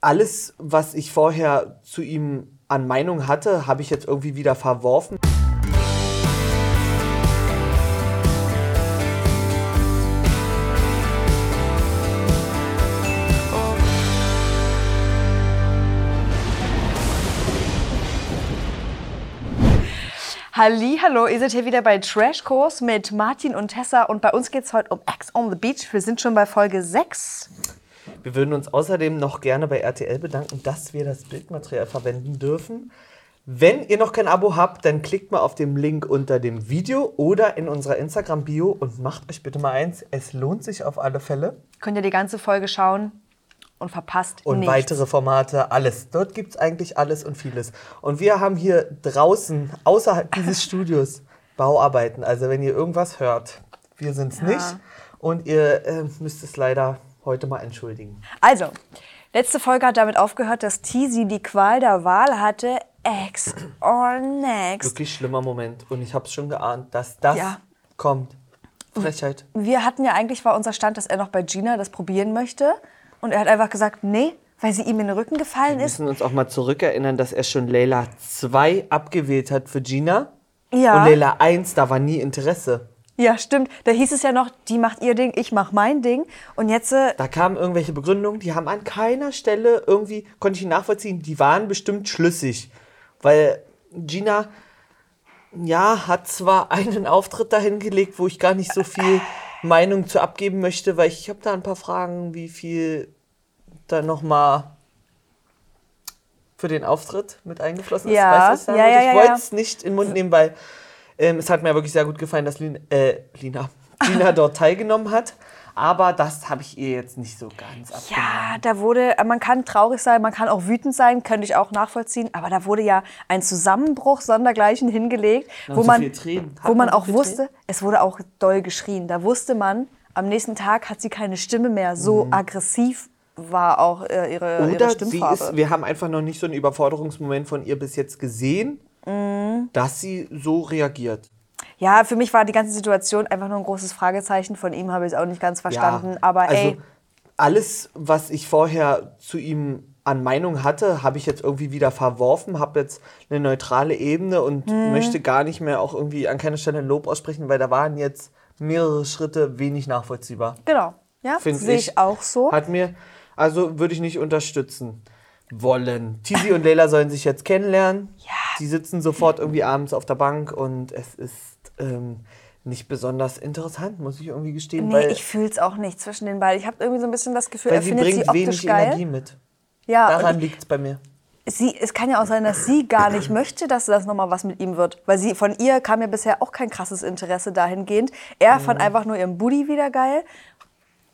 alles, was ich vorher zu ihm an Meinung hatte, habe ich jetzt irgendwie wieder verworfen. Halli, hallo, ihr seid hier wieder bei Trashkurs mit Martin und Tessa und bei uns geht es heute um Ex on the Beach. Wir sind schon bei Folge 6. Wir würden uns außerdem noch gerne bei RTL bedanken, dass wir das Bildmaterial verwenden dürfen. Wenn ihr noch kein Abo habt, dann klickt mal auf den Link unter dem Video oder in unserer Instagram-Bio und macht euch bitte mal eins. Es lohnt sich auf alle Fälle. Könnt ihr die ganze Folge schauen und verpasst Und nichts. weitere Formate, alles. Dort gibt es eigentlich alles und vieles. Und wir haben hier draußen, außerhalb dieses Studios, Bauarbeiten. Also wenn ihr irgendwas hört, wir sind es nicht. Und ihr äh, müsst es leider heute mal entschuldigen. Also, letzte Folge hat damit aufgehört, dass Teasy die Qual der Wahl hatte. Ex or next. Wirklich schlimmer Moment. Und ich habe es schon geahnt, dass das Ja. kommt. Frechheit. Wir hatten ja eigentlich war unser Stand, dass er noch bei Gina das probieren möchte. Und er hat einfach gesagt, nee, weil sie ihm in den Rücken gefallen Wir ist. müssen uns auch mal zurückerinnern, dass er schon Layla 2 abgewählt hat für Gina. Ja. Und Layla 1, da war nie Interesse. Ja, stimmt. Da hieß es ja noch, die macht ihr Ding, ich mach mein Ding. Und jetzt, äh, Da kamen irgendwelche Begründungen, die haben an keiner Stelle irgendwie, konnte ich nachvollziehen, die waren bestimmt schlüssig. Weil Gina, ja, hat zwar einen Auftritt dahin gelegt, wo ich gar nicht so viel Meinung zu abgeben möchte, weil ich, ich habe da ein paar Fragen, wie viel da nochmal für den Auftritt mit eingeflossen ist. Ja, Weißt du, ja, ja, ich ja, wollte ja. es nicht in den Mund nehmen, weil ähm, es hat mir wirklich sehr gut gefallen, dass Lina, äh, Lina, Gina dort teilgenommen hat. Aber das habe ich ihr jetzt nicht so ganz abgenommen. ja, da wurde, man kann traurig sein, man kann auch wütend sein, könnte ich auch nachvollziehen. Aber da wurde ja ein Zusammenbruch sondergleichen hingelegt, wo so man, Tränen. Wo man auch wusste, es wurde auch doll geschrien. Da wusste man, am nächsten Tag hat sie keine Stimme mehr. So aggressiv war auch äh, ihre, ihre Mhm. Oder sie Stimmfarbe. ist, wir haben einfach noch nicht so einen Überforderungsmoment von ihr bis jetzt gesehen, Mhm. dass sie so reagiert. Ja, für mich war die ganze Situation einfach nur ein großes Fragezeichen. Von ihm habe ich es auch nicht ganz verstanden. Ja, Aber also ey, alles, was ich vorher zu ihm an Meinung hatte, habe ich jetzt irgendwie wieder verworfen, habe jetzt eine neutrale Ebene und Mhm. möchte gar nicht mehr auch irgendwie an keiner Stelle ein Lob aussprechen, weil da waren jetzt mehrere Schritte wenig nachvollziehbar. genau. Ja, Finde sehe ich auch so. Hat mir, also würde ich nicht unterstützen wollen. Tizi und Leila sollen sich jetzt kennenlernen. Ja. Die sitzen sofort irgendwie abends auf der Bank und es ist ähm, nicht besonders interessant, muss ich irgendwie gestehen. Nee, ich fühle es auch nicht zwischen den beiden. Ich habe irgendwie so ein bisschen das Gefühl, er sie findet sie bringt optisch wenig geil. Energie mit. Ja, Daran liegt es bei mir. sie, es kann ja auch sein, dass sie gar nicht möchte, dass das nochmal was mit ihm wird. Weil sie, von ihr kam ja bisher auch kein krasses Interesse dahingehend. Er Mhm. fand einfach nur ihren Buddy wieder geil.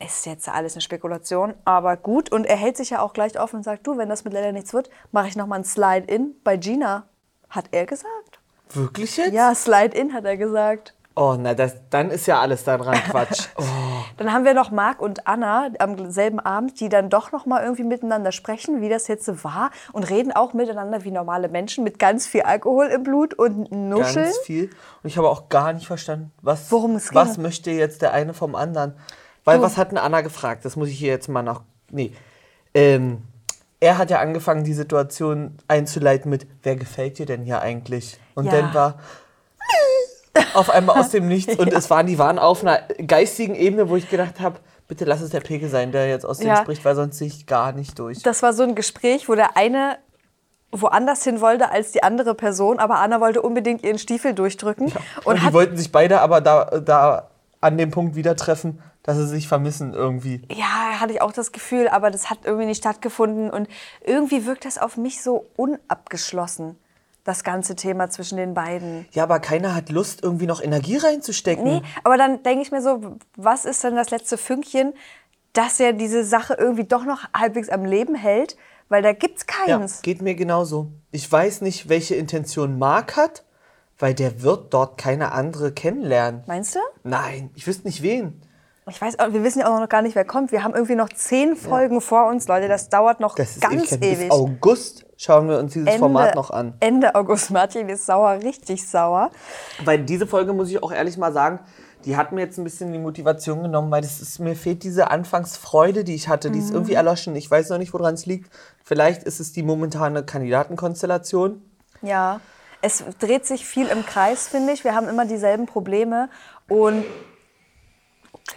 Ist jetzt alles eine Spekulation, aber gut. Und er hält sich ja auch gleich offen und sagt, du, wenn das mit Lella nichts wird, mache ich nochmal ein Slide-In bei Gina. Hat er gesagt. Wirklich jetzt? Ja, Slide-In hat er gesagt. Oh, na, das, dann ist ja alles daran Quatsch. Oh. Dann haben wir noch Marc und Anna am selben Abend, die dann doch noch mal irgendwie miteinander sprechen, wie das jetzt so war und reden auch miteinander wie normale Menschen mit ganz viel Alkohol im Blut und Nuscheln. Ganz viel. Und ich habe auch gar nicht verstanden, was, Worum es was ging. möchte jetzt der eine vom anderen. Weil Du- was hat denn Anna gefragt? Das muss ich hier jetzt mal noch. Nee. Ähm, er hat ja angefangen, die Situation einzuleiten mit, wer gefällt dir denn hier eigentlich? Und Ja. dann war auf einmal aus dem Nichts. Und es waren, die waren auf einer geistigen Ebene, wo ich gedacht habe, bitte lass es der Pegel sein, der jetzt aus dem Ja. spricht, weil sonst sehe ich gar nicht durch. Das war so ein Gespräch, wo der eine woanders hin wollte als die andere Person, aber Anna wollte unbedingt ihren Stiefel durchdrücken Und, und die wollten sich beide aber da, da an dem Punkt wieder treffen, dass sie sich vermissen irgendwie. Ja, hatte ich auch das Gefühl, aber das hat irgendwie nicht stattgefunden. Und irgendwie wirkt das auf mich so unabgeschlossen, das ganze Thema zwischen den beiden. Ja, aber keiner hat Lust, irgendwie noch Energie reinzustecken. Nee, aber dann denke ich mir so, was ist denn das letzte Fünkchen, dass er diese Sache irgendwie doch noch halbwegs am Leben hält? Weil da gibt's Ja, keins. geht mir genauso. Ich weiß nicht, welche Intention Mark hat, weil der wird dort keine andere kennenlernen. Meinst du? Nein, ich wüsste nicht wen. Ich weiß, auch- wir wissen ja auch noch gar nicht, wer kommt. Wir haben irgendwie noch zehn Folgen vor uns, Leute. Das dauert noch Das ist ganz ewig. ewig. Bis August schauen wir uns dieses Format noch an. Ende August. Martin ist sauer, richtig sauer. Weil diese Folge, muss ich auch ehrlich mal sagen, die hat mir jetzt ein bisschen die Motivation genommen, weil das ist, mir fehlt diese Anfangsfreude, die ich hatte. Die ist Mhm. irgendwie erloschen. Ich weiß noch nicht, woran es liegt. Vielleicht ist es die momentane Kandidatenkonstellation. Ja, es dreht sich viel im Kreis, finde ich. Wir haben immer dieselben Probleme und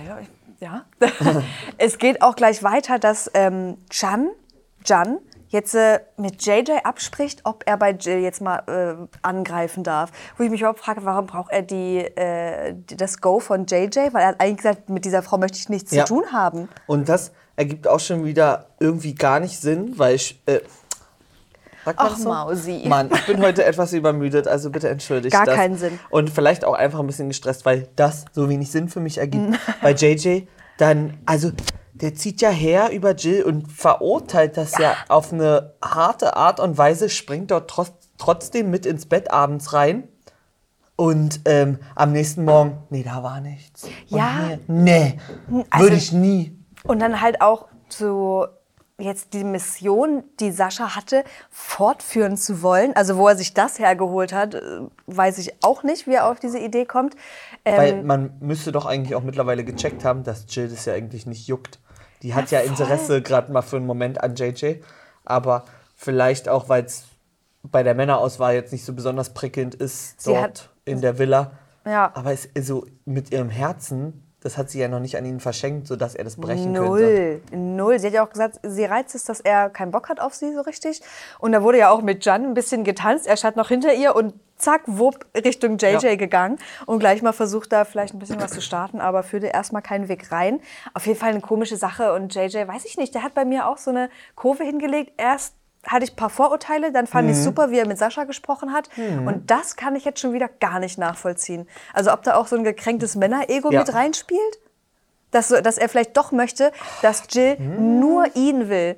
ja, ich- ja. es geht auch gleich weiter, dass ähm, Jan, Jan jetzt äh, mit JJ abspricht, ob er bei Jill jetzt mal äh, angreifen darf. Wo ich mich überhaupt frage, warum braucht er die, äh, das Go von JJ? Weil er hat eigentlich gesagt, mit dieser Frau möchte ich nichts Ja. zu tun haben. Und das ergibt auch schon wieder irgendwie gar nicht Sinn, weil ich. Sagt Ach, so? Mausi. Mann, ich bin heute etwas übermüdet, also bitte entschuldigt Gar das. keinen Sinn. Und vielleicht auch einfach ein bisschen gestresst, weil das so wenig Sinn für mich ergibt. Bei JJ dann, also der zieht ja her über Jill und verurteilt das ja auf eine harte Art und Weise, springt dort trotz, trotzdem mit ins Bett abends rein. Und ähm, am nächsten Morgen, nee, da war nichts. Und Ja. hier, nee, Also- würde ich nie. Und dann halt auch so jetzt die Mission, die Sascha hatte, fortführen zu wollen. Also wo er sich das hergeholt hat, äh, weiß ich auch nicht, wie er auf diese Idee kommt. Ähm, Weil man müsste doch eigentlich auch mittlerweile gecheckt haben, dass Jill das ja eigentlich nicht juckt. Die hat ja, voll. Interesse gerade mal für einen Moment an JJ, aber vielleicht auch, weil es bei der Männerauswahl jetzt nicht so besonders prickelnd ist Sie dort in der Villa. Ja. Aber es ist so mit ihrem Herzen, das hat sie ja noch nicht an ihn verschenkt, sodass er das brechen könnte. Null, null. Sie hat ja auch gesagt, sie reizt es, dass er keinen Bock hat auf sie so richtig. Und da wurde ja auch mit Jan ein bisschen getanzt. Er stand noch hinter ihr und zack, wupp, Richtung JJ Ja. gegangen. Und gleich mal versucht, da vielleicht ein bisschen was zu starten, aber führte erstmal keinen Weg rein. Auf jeden Fall eine komische Sache. Und JJ, weiß ich nicht, der hat bei mir auch so eine Kurve hingelegt. Erst hatte ich ein paar Vorurteile, dann fand Mhm. ich super, wie er mit Sascha gesprochen hat. Und das kann ich jetzt schon wieder gar nicht nachvollziehen. Also ob da auch so ein gekränktes Männerego Ja. mit reinspielt? Dass, so, dass er vielleicht doch möchte, dass Jill nur ihn will.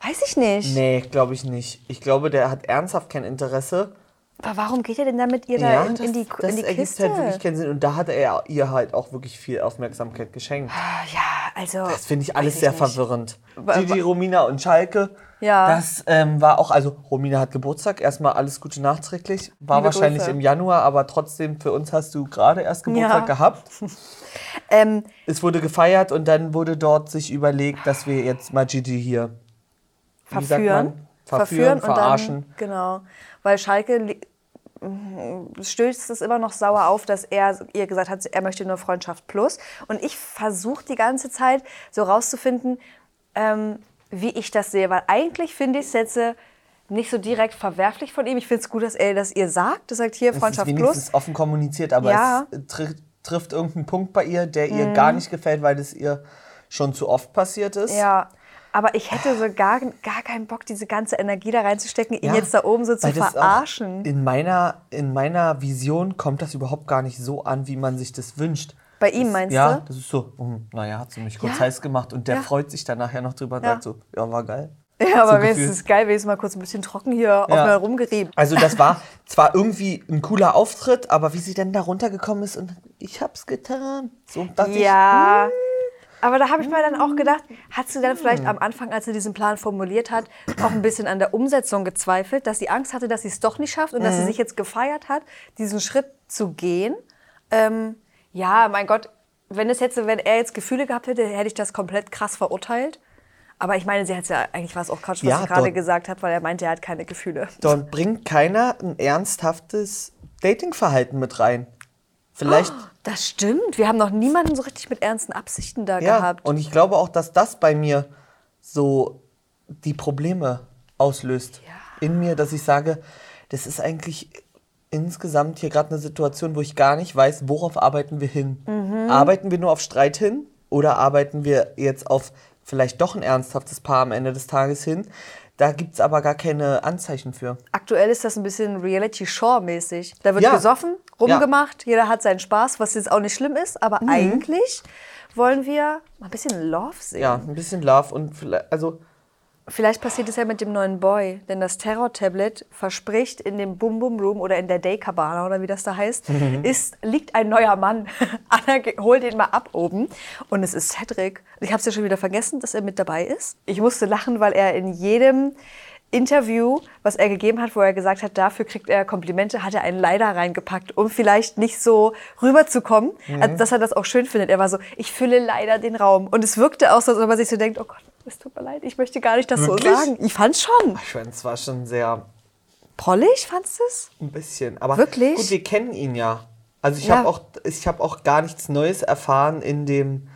Weiß ich nicht. Nee, glaube ich nicht. Ich glaube, der hat ernsthaft kein Interesse. Aber warum geht er denn da mit ihr da in, in die, das in die ergibt Kiste? halt wirklich keinen Sinn. Und da hat er ihr halt auch wirklich viel Aufmerksamkeit geschenkt. Ah, ja, also. Das finde ich alles sehr nicht. verwirrend. Gigi, Romina und Schalke. Ja. Das ähm, war auch, also Romina hat Geburtstag, erstmal alles Gute nachträglich. War Liebe wahrscheinlich Grüße. im Januar, aber trotzdem für uns hast du gerade erst Geburtstag Ja. gehabt. Ähm, Es wurde gefeiert und dann wurde dort sich überlegt, dass wir jetzt mal Gigi hier verführen. Verführen, und verarschen. Dann, genau. Weil Schalke stößt es immer noch sauer auf, dass er ihr gesagt hat, er möchte nur Freundschaft plus. Und ich versuche die ganze Zeit so rauszufinden, ähm, wie ich das sehe. Weil eigentlich finde ich es jetzt äh, nicht so direkt verwerflich von ihm. Ich finde es gut, dass er das ihr sagt. Das sagt hier Es ist Freundschaft wenigstens plus. offen kommuniziert, aber Ja. Mhm. es trifft, trifft irgendeinen Punkt bei ihr, der ihr gar nicht gefällt, weil das ihr schon zu oft passiert ist. Ja. Aber ich hätte so gar, gar keinen Bock, diese ganze Energie da reinzustecken, ihn Ja, jetzt da oben so zu verarschen. In meiner, in meiner Vision kommt das überhaupt gar nicht so an, wie man sich das wünscht. Bei ihm das, meinst ja, du? das ist so, hm, naja, hat sie mich kurz Ja. heiß gemacht und der Ja. freut sich dann nachher noch drüber und Ja. sagt so, ja, war geil. Ja, aber so wenigstens ist geil, wenigstens mal kurz ein bisschen trocken hier auf Ja. mir rumgerieben. Also das war zwar irgendwie ein cooler Auftritt, aber wie sie dann da runtergekommen ist und ich hab's getan. So dachte Ja. Aber da habe ich mir dann auch gedacht, hat sie dann vielleicht Hm. am Anfang, als sie diesen Plan formuliert hat, auch ein bisschen an der Umsetzung gezweifelt, dass sie Angst hatte, dass sie es doch nicht schafft und dass Mhm. sie sich jetzt gefeiert hat, diesen Schritt zu gehen. Ähm, ja, mein Gott, wenn es jetzt, wenn er jetzt Gefühle gehabt hätte, hätte ich das komplett krass verurteilt. Aber ich meine, sie hat ja eigentlich war es auch Quatsch, was Ja, sie gerade gesagt hat, weil er meinte, er hat keine Gefühle. Dort bringt keiner ein ernsthaftes Datingverhalten mit rein. Vielleicht Das stimmt. Wir haben noch niemanden so richtig mit ernsten Absichten da Ja, gehabt. und ich glaube auch, dass das bei mir so die Probleme auslöst in mir, dass ich sage, das ist eigentlich insgesamt hier gerade eine Situation, wo ich gar nicht weiß, worauf arbeiten wir hin. Mhm. Arbeiten wir nur auf Streit hin oder arbeiten wir jetzt auf vielleicht doch ein ernsthaftes Paar am Ende des Tages hin? Da gibt es aber gar keine Anzeichen für. Aktuell ist das ein bisschen Reality-Show-mäßig. Da wird Ja. gesoffen, rumgemacht, jeder hat seinen Spaß, was jetzt auch nicht schlimm ist. Aber Mhm. eigentlich wollen wir mal ein bisschen Love sehen. Ja, ein bisschen Love und vielleicht, also Vielleicht passiert es ja mit dem neuen Boy, denn das Terror-Tablet verspricht in dem Boom Boom Room oder in der Day Cabana oder wie das da heißt, Mhm. ist, liegt ein neuer Mann. Anna holt ihn mal ab oben und es ist Cedric. Ich habe es ja schon wieder vergessen, dass er mit dabei ist. Ich musste lachen, weil er in jedem Interview, was er gegeben hat, wo er gesagt hat, dafür kriegt er Komplimente, hat er einen Leider reingepackt, um vielleicht nicht so rüberzukommen. Mhm. Also, dass er das auch schön findet. Er war so, ich fülle leider den Raum. Und es wirkte auch so, als ob er sich so denkt, oh Gott, es tut mir leid, ich möchte gar nicht das Wirklich? so sagen. Ich fand's schon. Ich fand, es war schon sehr Prollig, fandst du es? ein bisschen. Aber Wirklich? gut, wir kennen ihn ja. Also ich Ja. habe auch, ich habe auch gar nichts Neues erfahren in dem,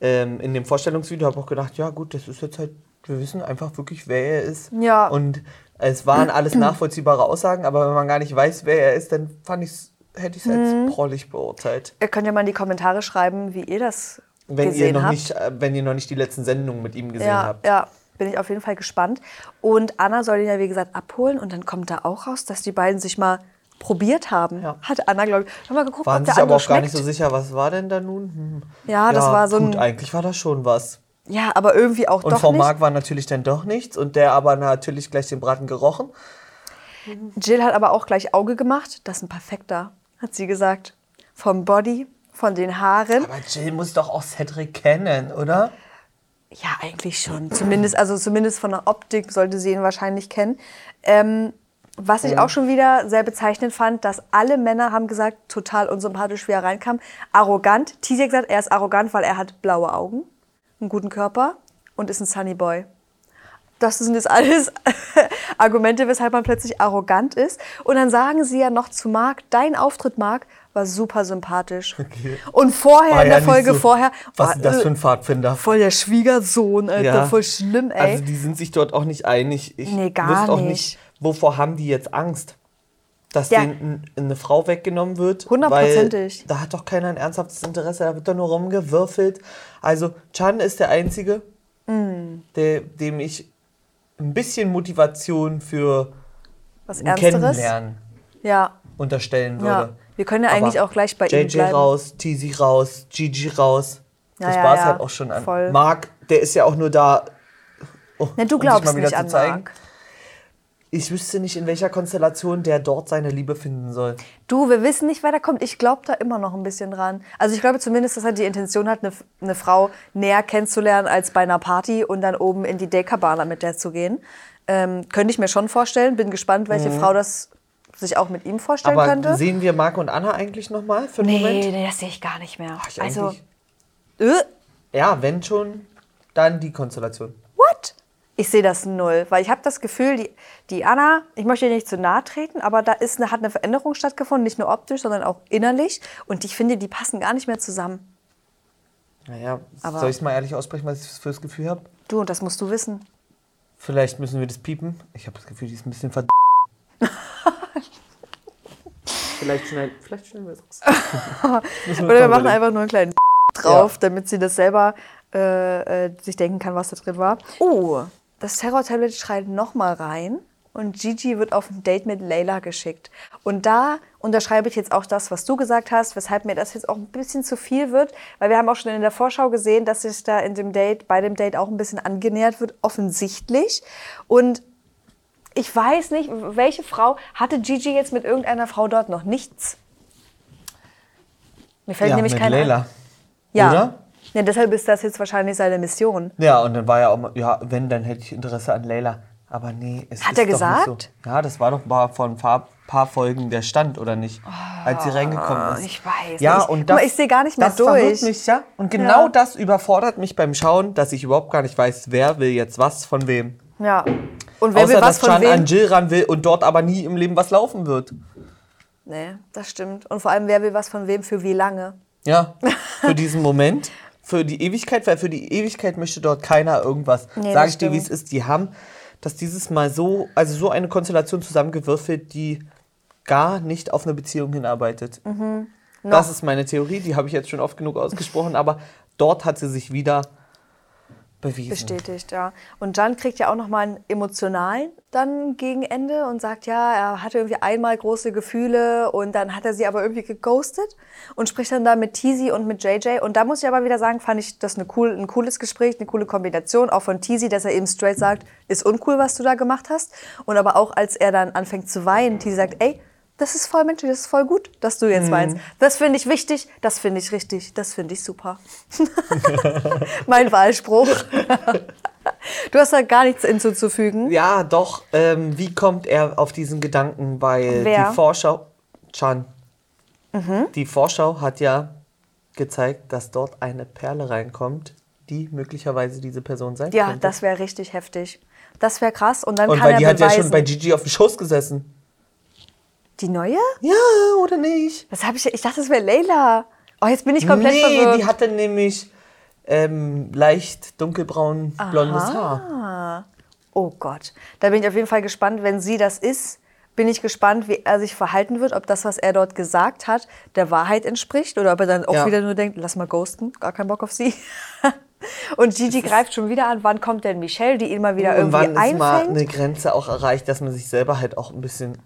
ähm, in dem Vorstellungsvideo. Habe auch gedacht, ja gut, das ist jetzt halt, wir wissen einfach wirklich, wer er ist. Ja. Und es waren alles nachvollziehbare Aussagen, aber wenn man gar nicht weiß, wer er ist, dann fand ich's, hätte ich es als Mhm. prollig beurteilt. Ihr könnt ja mal in die Kommentare schreiben, wie ihr das Wenn gesehen ihr noch habt. nicht, äh, wenn ihr noch nicht die letzten Sendungen mit ihm gesehen ja, habt. ja, bin ich auf jeden Fall gespannt. Und Anna soll ihn ja, wie gesagt, abholen. Und dann kommt da auch raus, dass die beiden sich mal probiert haben. Ja. Hat Anna, glaube ich, haben wir geguckt, Waren ob der sich aber auch gar nicht schmeckt. so sicher, was war denn da nun? Hm. Ja, das war so gut, ein- eigentlich war das schon was. Ja, aber irgendwie auch Und doch nicht. Marc war natürlich dann doch nichts und der aber natürlich gleich den Braten gerochen. Jill hat aber auch gleich Auge gemacht. Das ist ein perfekter, hat sie gesagt. Vom Body, von den Haaren. Aber Jill muss doch auch Cedric kennen, oder? Ja, eigentlich schon. Zumindest, also zumindest von der Optik sollte sie ihn wahrscheinlich kennen. Ähm, was ich auch schon wieder sehr bezeichnend fand, dass alle Männer haben gesagt, total unsympathisch, wie er reinkam. Arrogant. Tisi hat gesagt, er ist arrogant, weil er hat blaue Augen, einen guten Körper und ist ein Sunny Boy. Das sind jetzt alles Argumente, weshalb man plötzlich arrogant ist. Und dann sagen sie ja noch zu Marc, dein Auftritt, Marc, war super sympathisch. Okay. Und vorher, War in ja der nicht Folge so- vorher, Was war, ist das für äh, ein Pfadfinder? Voll der Schwiegersohn, Alter. Ja. Voll schlimm, ey. Also die sind sich dort auch nicht einig. Ich Nee, gar auch nicht. nicht, wovor haben die jetzt Angst? Dass Ja. denen eine Frau weggenommen wird? Hundertprozentig. Da hat doch keiner ein ernsthaftes Interesse, da wird doch nur rumgewürfelt. Also Chan ist der Einzige, Mm. der, dem ich ein bisschen Motivation für Was ein Ernsteres? Kennenlernen Ja, unterstellen würde. ja. Wir können ja eigentlich Aber auch gleich bei ihm JJ bleiben. raus, Tizi raus, Gigi raus. Ja, Das ja, war es ja. halt auch schon an. Voll. Marc, der ist ja auch nur da. oh, Ne, du um sich glaubst mal wieder nicht zu an zeigen. Marc. Ich wüsste nicht, in welcher Konstellation der dort seine Liebe finden soll. Du, wir wissen nicht, wer da kommt. Ich glaube da immer noch ein bisschen dran. Also ich glaube zumindest, dass er die Intention hat, eine, eine Frau näher kennenzulernen als bei einer Party und dann oben in die Dekabana mit der zu gehen. Ähm, könnte ich mir schon vorstellen. Bin gespannt, welche Frau das sich auch mit ihm vorstellen Mhm. Aber könnte. sehen wir Marc und Anna eigentlich nochmal für einen Nee, Moment? nee, das sehe ich gar nicht mehr. Ach, also, äh, Ja, wenn schon, dann die Konstellation. what? Ich sehe das null, weil ich habe das Gefühl, die, die Anna, ich möchte ihr nicht zu nahe treten, aber da ist eine, hat eine Veränderung stattgefunden, nicht nur optisch, sondern auch innerlich. Und ich finde, die passen gar nicht mehr zusammen. Naja, Aber- soll ich es mal ehrlich aussprechen, was ich für das Gefühl habe? Du, und das musst du wissen. Vielleicht müssen wir das piepen. Ich habe das Gefühl, die ist ein bisschen verd... vielleicht, schneiden, vielleicht schneiden wir es raus. Oder wir machen einfach nur einen kleinen drauf, damit sie das selber äh, äh, sich denken kann, was da drin war. Oh, das Terror-Tablet schreit nochmal rein und Gigi wird auf ein Date mit Layla geschickt. Und da unterschreibe ich jetzt auch das, was du gesagt hast, weshalb mir das jetzt auch ein bisschen zu viel wird, weil wir haben auch schon in der Vorschau gesehen, dass sich da in dem Date, bei dem Date auch ein bisschen angenähert wird, offensichtlich. Und ich weiß nicht, welche Frau hatte Gigi jetzt mit irgendeiner Frau dort noch nichts? Mir fällt ja, nämlich mit keine Leila. ein. Ja. Oder? Ja. Deshalb ist das jetzt wahrscheinlich seine Mission. Ja, und dann war ja auch mal, ja, wenn, dann hätte ich Interesse an Leila. Aber nee, es Hat ist er doch gesagt? Nicht so. Ja, das war doch mal vor ein paar, paar Folgen der Stand, oder nicht? Als sie reingekommen ist. Ich weiß ja, nicht. Und das, ich sehe gar nicht mehr das verwirrt durch. Mich, ja? Und genau Ja. das überfordert mich beim Schauen, dass ich überhaupt gar nicht weiß, wer will jetzt was von wem. Ja. Und wer Außer, will was dass von Can wem? an Jill ran will und dort aber nie im Leben was laufen wird. Nee, das stimmt. Und vor allem, wer will was von wem für wie lange? Ja, für diesen Moment, für die Ewigkeit, weil für die Ewigkeit möchte dort keiner irgendwas. Nee, Sag ich dir, wie es ist. Die haben das dieses Mal so, also so eine Konstellation zusammengewürfelt, die gar nicht auf eine Beziehung hinarbeitet. Mhm. Das ist meine Theorie, die habe ich jetzt schon oft genug ausgesprochen, aber dort hat sie sich wieder bewiesen. Bestätigt, ja. Und Jan kriegt ja auch nochmal einen emotionalen dann gegen Ende und sagt, ja, er hatte irgendwie einmal große Gefühle und dann hat er sie aber irgendwie geghostet und spricht dann da mit Teasy und mit JJ. Und da muss ich aber wieder sagen, fand ich das eine cool, ein cooles Gespräch, eine coole Kombination, auch von Teasy, dass er eben straight sagt, ist uncool, was du da gemacht hast. Und aber auch, als er dann anfängt zu weinen, Teasy sagt, ey, das ist voll menschlich, das ist voll gut, dass du jetzt weinst. Das finde ich wichtig, das finde ich richtig, das finde ich super. mein Wahlspruch. Du hast da gar nichts hinzuzufügen. Ja, doch. Ähm, wie kommt er auf diesen Gedanken? Weil Wer? die Vorschau. Chan. Die Vorschau hat ja gezeigt, dass dort eine Perle reinkommt, die möglicherweise diese Person sein Ja, könnte. das wäre richtig heftig. Das wäre krass. Und dann Und kann weil er die hat ja beweisen. schon bei Gigi auf dem Schoß gesessen. Die neue? Ja, oder nicht? Was habe ich? Ich dachte, das wäre Leila. Oh, jetzt bin ich komplett nee, verwirrt. die hatte nämlich ähm, leicht dunkelbraun blondes Haar. Ah. Oh Gott. Da bin ich auf jeden Fall gespannt, wenn sie das ist. Bin ich gespannt, wie er sich verhalten wird, ob das, was er dort gesagt hat, der Wahrheit entspricht oder ob er dann auch Ja. wieder nur denkt, lass mal ghosten, gar keinen Bock auf sie. Und Gigi greift schon wieder an, wann kommt denn Michelle, die ihn mal wieder Und wann irgendwie ist mal einfängt? eine Grenze auch erreicht, dass man sich selber halt auch ein bisschen,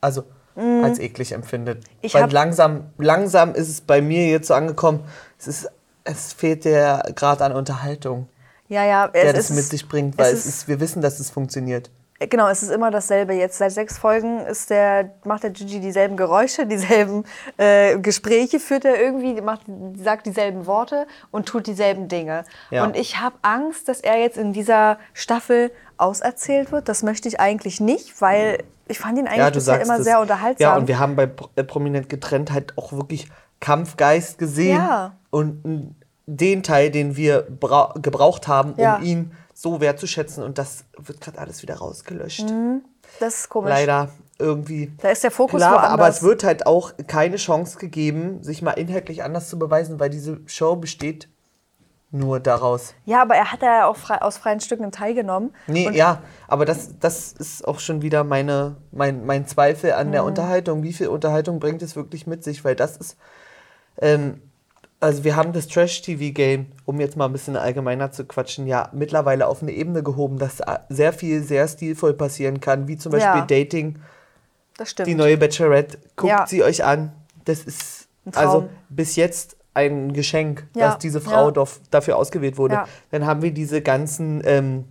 also als eklig empfindet. Ich Weil langsam, langsam ist es bei mir jetzt so angekommen, es, ist, es fehlt der Grad an Unterhaltung, Ja, ja, der das ist, mit sich bringt, weil es es ist, wir wissen, dass es funktioniert. Genau, es ist immer dasselbe. Jetzt seit sechs Folgen ist der, macht der Gigi dieselben Geräusche, dieselben äh, Gespräche, führt er irgendwie, macht, sagt dieselben Worte und tut dieselben Dinge. Ja. Und ich habe Angst, dass er jetzt in dieser Staffel auserzählt wird. Das möchte ich eigentlich nicht, weil ich fand ihn eigentlich bisher immer es. sehr unterhaltsam. Ja, und wir haben bei äh, Prominent getrennt halt auch wirklich Kampfgeist gesehen. Ja. Und den Teil, den wir bra- gebraucht haben, um Ja. ihn so wertzuschätzen. Und das wird gerade alles wieder rausgelöscht. das ist komisch. Leider irgendwie. Da ist der Fokus Klar, woanders. aber es wird halt auch keine Chance gegeben, sich mal inhaltlich anders zu beweisen, weil diese Show besteht nur daraus. Ja, aber er hat ja auch frei, aus freien Stücken teilgenommen. Nee, ja, aber das, das ist auch schon wieder meine, mein, mein Zweifel an Mhm. der Unterhaltung. Wie viel Unterhaltung bringt es wirklich mit sich? Weil das ist, ähm, also wir haben das Trash-TV-Game, um jetzt mal ein bisschen allgemeiner zu quatschen, ja mittlerweile auf eine Ebene gehoben, dass sehr viel sehr stilvoll passieren kann, wie zum Beispiel Ja. Dating, Das stimmt. die neue Bachelorette. Guckt Ja. sie euch an. Das ist also bis jetzt ein Geschenk, Ja, dass diese Frau dof- dafür ausgewählt wurde. Dann haben wir diese ganzen ähm,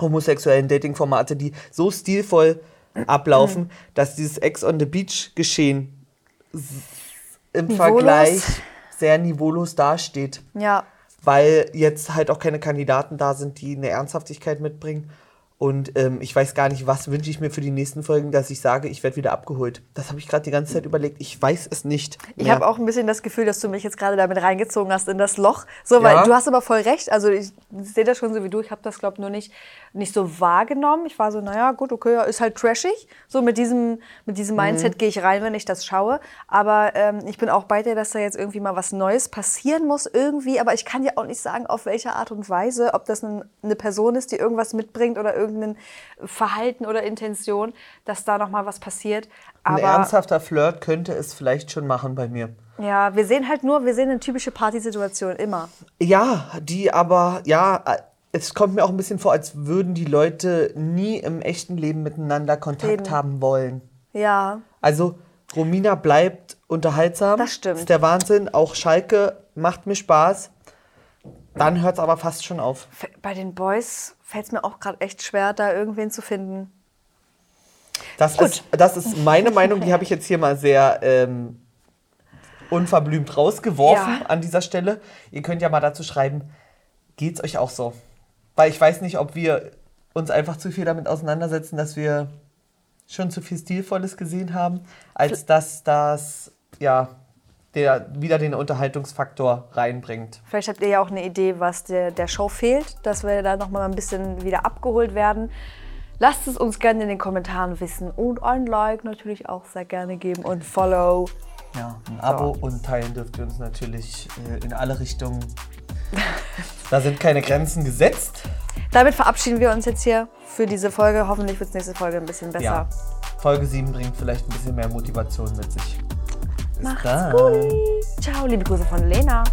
homosexuellen Dating-Formate, die so stilvoll ablaufen, Mhm. dass dieses Ex on the Beach Geschehen s- im Niveaulos. Vergleich sehr niveaulos dasteht, ja. weil jetzt halt auch keine Kandidaten da sind, die eine Ernsthaftigkeit mitbringen. Und ähm, ich weiß gar nicht, was wünsche ich mir für die nächsten Folgen, dass ich sage, ich werde wieder abgeholt. Das habe ich gerade die ganze Zeit überlegt. Ich weiß es nicht. Ich mehr. habe auch ein bisschen das Gefühl, dass du mich jetzt gerade damit reingezogen hast in das Loch. So, weil Ja. du hast aber voll recht. Also ich sehe das schon so wie du. Ich habe das, glaube ich, nur nicht, nicht so wahrgenommen. Ich war so, naja, gut, okay, ja, ist halt trashig. So mit diesem, mit diesem Mindset gehe ich rein, wenn ich das schaue. Aber ähm, ich bin auch bei dir, dass da jetzt irgendwie mal was Neues passieren muss irgendwie. Aber ich kann dir auch nicht sagen, auf welche Art und Weise. Ob das ein, eine Person ist, die irgendwas mitbringt oder irgendein Verhalten oder Intention, dass da noch mal was passiert. Ein Aber ernsthafter Flirt könnte es vielleicht schon machen bei mir. ja, wir sehen halt nur, wir sehen eine typische Partysituation immer. Ja, die aber, ja, äh, es kommt mir auch ein bisschen vor, als würden die Leute nie im echten Leben miteinander Kontakt Eben. haben wollen. Ja, Also, Romina bleibt unterhaltsam. Das stimmt. Ist der Wahnsinn. Auch Schalke macht mir Spaß. Dann hört es aber fast schon auf. bei den Boys fällt es mir auch gerade echt schwer, da irgendwen zu finden. Das, Gut. ist, das ist meine Meinung, die habe ich jetzt hier mal sehr ähm, unverblümt rausgeworfen Ja. an dieser Stelle. Ihr könnt ja mal dazu schreiben, geht es euch auch so? Weil ich weiß nicht, ob wir uns einfach zu viel damit auseinandersetzen, dass wir schon zu viel Stilvolles gesehen haben, als dass das ja der wieder den Unterhaltungsfaktor reinbringt. Vielleicht habt ihr ja auch eine Idee, was der, der Show fehlt, dass wir da noch mal ein bisschen wieder abgeholt werden. Lasst es uns gerne in den Kommentaren wissen und ein Like natürlich auch sehr gerne geben und Follow. Ja, ein Abo und teilen dürft ihr uns natürlich äh, in alle Richtungen. Da sind keine Grenzen gesetzt. Damit verabschieden wir uns jetzt hier für diese Folge. Hoffentlich wird es nächste Folge ein bisschen besser. Ja. Folge 7 bringt vielleicht ein bisschen mehr Motivation mit sich. Macht's dann. gut. Ciao, liebe Grüße von Lena.